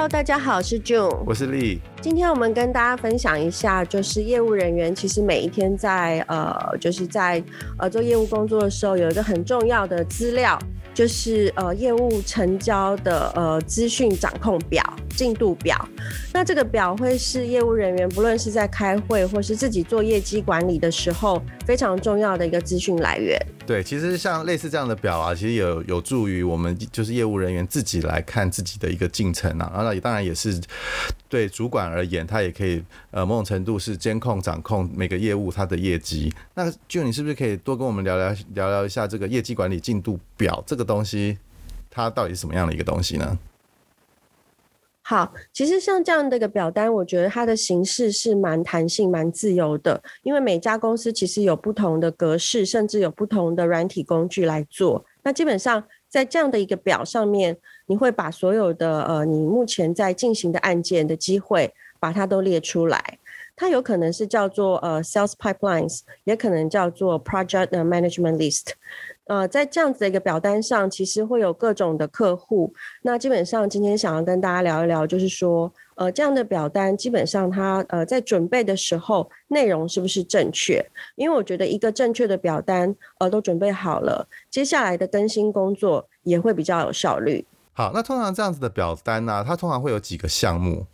Hello，大家好，我是 June，我是 Lee。今天我们跟大家分享一下，就是业务人员其实每一天在呃，就是在呃做业务工作的时候，有一个很重要的资料。就是呃业务成交的呃资讯掌控表、进度表，那这个表会是业务人员不论是在开会或是自己做业绩管理的时候非常重要的一个资讯来源。对，其实像类似这样的表啊，其实有有助于我们就是业务人员自己来看自己的一个进程啊，然后当然也是对主管而言，他也可以呃某种程度是监控掌控每个业务它的业绩。那就你是不是可以多跟我们聊聊聊聊一下这个业绩管理进度表这个？东西它到底是什么样的一个东西呢？好，其实像这样的一个表单，我觉得它的形式是蛮弹性、蛮自由的，因为每家公司其实有不同的格式，甚至有不同的软体工具来做。那基本上在这样的一个表上面，你会把所有的呃你目前在进行的案件的机会，把它都列出来。它有可能是叫做呃 sales pipelines，也可能叫做 project management list。呃，在这样子的一个表单上，其实会有各种的客户。那基本上今天想要跟大家聊一聊，就是说，呃，这样的表单基本上它呃在准备的时候，内容是不是正确？因为我觉得一个正确的表单呃都准备好了，接下来的更新工作也会比较有效率。好，那通常这样子的表单呢，啊，它通常会有几个项目？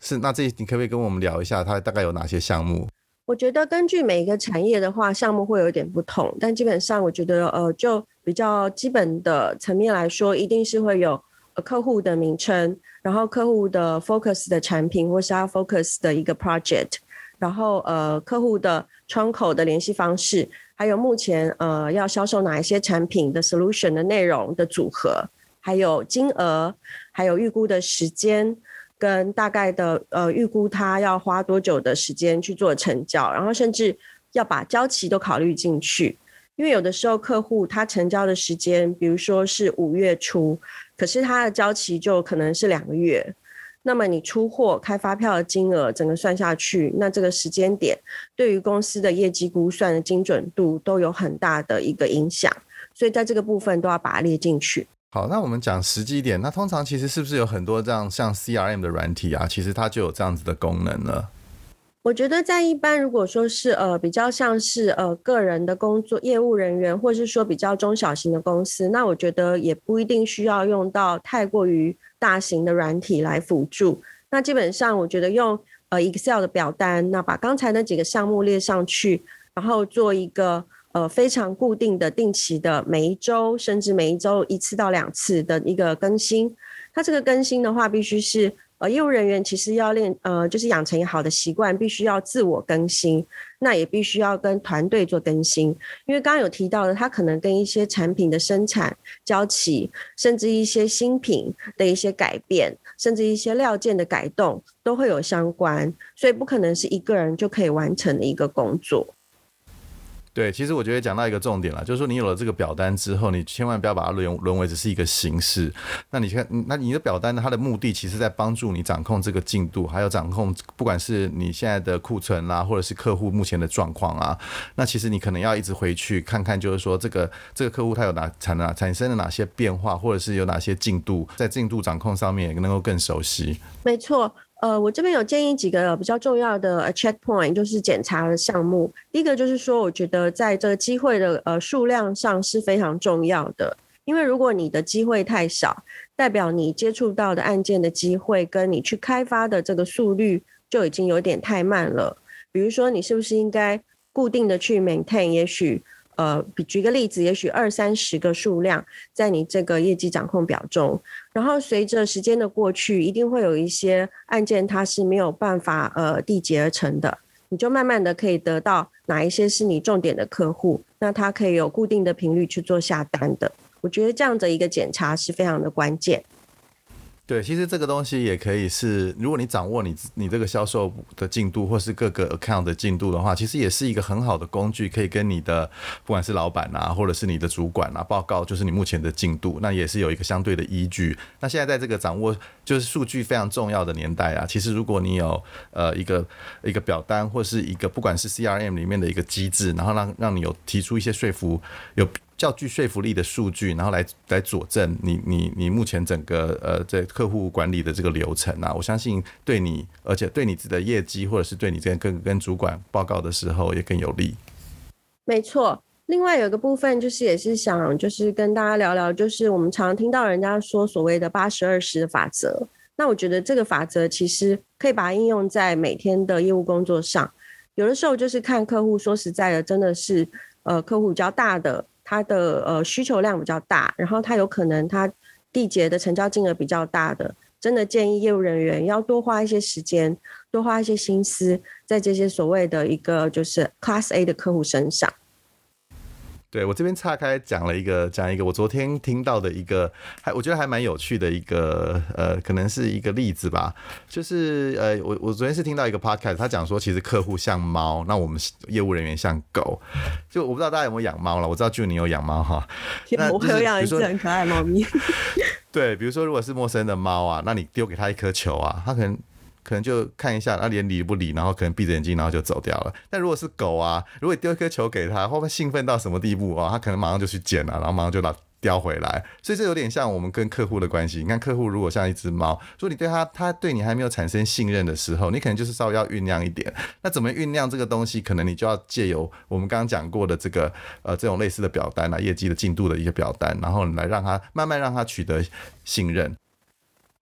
是，那这你可不可以跟我们聊一下，它大概有哪些项目？我觉得根据每一个产业的话，项目会有一点不同，但基本上我觉得，呃，就比较基本的层面来说，一定是会有呃客户的名称，然后客户的 focus 的产品或是要 focus 的一个 project，然后呃客户的窗口的联系方式，还有目前呃要销售哪一些产品的 solution 的内容的组合，还有金额，还有预估的时间。跟大概的呃预估，他要花多久的时间去做成交，然后甚至要把交期都考虑进去，因为有的时候客户他成交的时间，比如说是五月初，可是他的交期就可能是两个月，那么你出货开发票的金额整个算下去，那这个时间点对于公司的业绩估算的精准度都有很大的一个影响，所以在这个部分都要把它列进去。好，那我们讲实际一点，那通常其实是不是有很多这样像 CRM 的软体啊？其实它就有这样子的功能了。我觉得在一般如果说是呃比较像是呃个人的工作业务人员，或是说比较中小型的公司，那我觉得也不一定需要用到太过于大型的软体来辅助。那基本上我觉得用呃 Excel 的表单，那把刚才那几个项目列上去，然后做一个。呃，非常固定的、定期的，每一周甚至每一周一次到两次的一个更新。它这个更新的话，必须是呃业务人员其实要练呃，就是养成一个好的习惯，必须要自我更新。那也必须要跟团队做更新，因为刚刚有提到的，它可能跟一些产品的生产、交期，甚至一些新品的一些改变，甚至一些料件的改动都会有相关，所以不可能是一个人就可以完成的一个工作。对，其实我觉得讲到一个重点了，就是说你有了这个表单之后，你千万不要把它沦沦为只是一个形式。那你看，那你的表单呢？它的目的其实在帮助你掌控这个进度，还有掌控不管是你现在的库存啦，或者是客户目前的状况啊。那其实你可能要一直回去看看，就是说这个这个客户他有哪产哪产生了哪些变化，或者是有哪些进度，在进度掌控上面也能够更熟悉。没错。呃，我这边有建议几个比较重要的 checkpoint，就是检查的项目。第一个就是说，我觉得在这个机会的呃数量上是非常重要的，因为如果你的机会太少，代表你接触到的案件的机会跟你去开发的这个速率就已经有点太慢了。比如说，你是不是应该固定的去 maintain，也许。呃，举个例子，也许二三十个数量在你这个业绩掌控表中，然后随着时间的过去，一定会有一些案件它是没有办法呃缔结而成的，你就慢慢的可以得到哪一些是你重点的客户，那它可以有固定的频率去做下单的。我觉得这样的一个检查是非常的关键。对，其实这个东西也可以是，如果你掌握你你这个销售的进度，或是各个 account 的进度的话，其实也是一个很好的工具，可以跟你的不管是老板啊，或者是你的主管啊报告，就是你目前的进度，那也是有一个相对的依据。那现在在这个掌握就是数据非常重要的年代啊，其实如果你有呃一个一个表单，或是一个不管是 CRM 里面的一个机制，然后让让你有提出一些说服有。较具说服力的数据，然后来来佐证你你你目前整个呃在客户管理的这个流程啊，我相信对你，而且对你自己的业绩，或者是对你这边跟跟主管报告的时候也更有利。没错，另外有一个部分就是也是想就是跟大家聊聊，就是我们常常听到人家说所谓的八十二十法则，那我觉得这个法则其实可以把它应用在每天的业务工作上。有的时候就是看客户，说实在的，真的是呃客户比较大的，他的呃需求量比较大，然后他有可能他缔结的成交金额比较大的，真的建议业务人员要多花一些时间，多花一些心思在这些所谓的一个就是 Class A 的客户身上。对，我这边岔开讲了一个，讲一个我昨天听到的一个，还我觉得还蛮有趣的一个，呃，可能是一个例子吧。就是呃，我我昨天是听到一个 podcast，他讲说其实客户像猫，那我们业务人员像狗。就我不知道大家有没有养猫了，我知道就你有养猫哈。我会有养一只很可爱的猫咪。对，比如说如果是陌生的猫啊，那你丢给他一颗球啊，他可能。可能就看一下，他连理不理，然后可能闭着眼睛，然后就走掉了。但如果是狗啊，如果丢一颗球给他，会不会兴奋到什么地步啊？他可能马上就去捡了，然后马上就把它叼回来。所以这有点像我们跟客户的关系。你看客户如果像一只猫，如果你对他，他对你还没有产生信任的时候，你可能就是稍微要酝酿一点。那怎么酝酿这个东西？可能你就要借由我们刚刚讲过的这个呃这种类似的表单啊，业绩的进度的一个表单，然后来让他慢慢让他取得信任。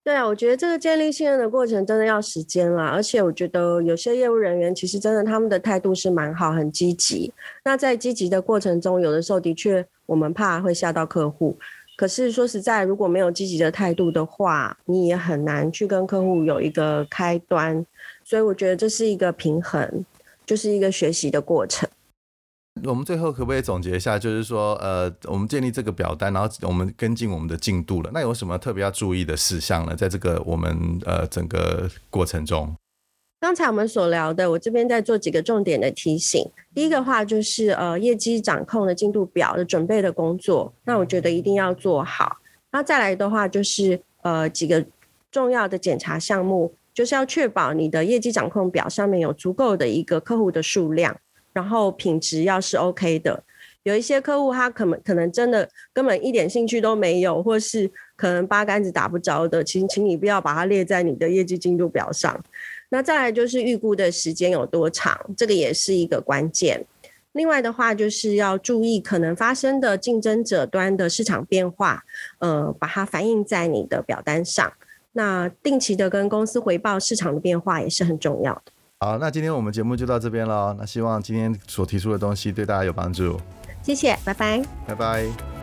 对啊，我觉得这个建立信任的过程真的要时间啦，而且我觉得有些业务人员其实真的他们的态度是蛮好，很积极。那在积极的过程中，有的时候的确我们怕会吓到客户，可是说实在，如果没有积极的态度的话，你也很难去跟客户有一个开端。所以我觉得这是一个平衡，就是一个学习的过程。我们最后可不可以总结一下，就是说，呃，我们建立这个表单，然后我们跟进我们的进度了，那有什么特别要注意的事项呢？在这个我们呃整个过程中，刚才我们所聊的，我这边在做几个重点的提醒。第一个话就是呃业绩掌控的进度表的准备的工作，那我觉得一定要做好。那再来的话就是呃几个重要的检查项目，就是要确保你的业绩掌控表上面有足够的一个客户的数量。然后品质要是 OK 的，有一些客户他可能可能真的根本一点兴趣都没有，或是可能八竿子打不着的，请请你不要把它列在你的业绩进度表上。那再来就是预估的时间有多长，这个也是一个关键。另外的话就是要注意可能发生的竞争者端的市场变化，呃，把它反映在你的表单上。那定期的跟公司回报市场的变化也是很重要的。好，那今天我们节目就到这边了。那希望今天所提出的东西对大家有帮助。谢谢，拜拜，拜拜。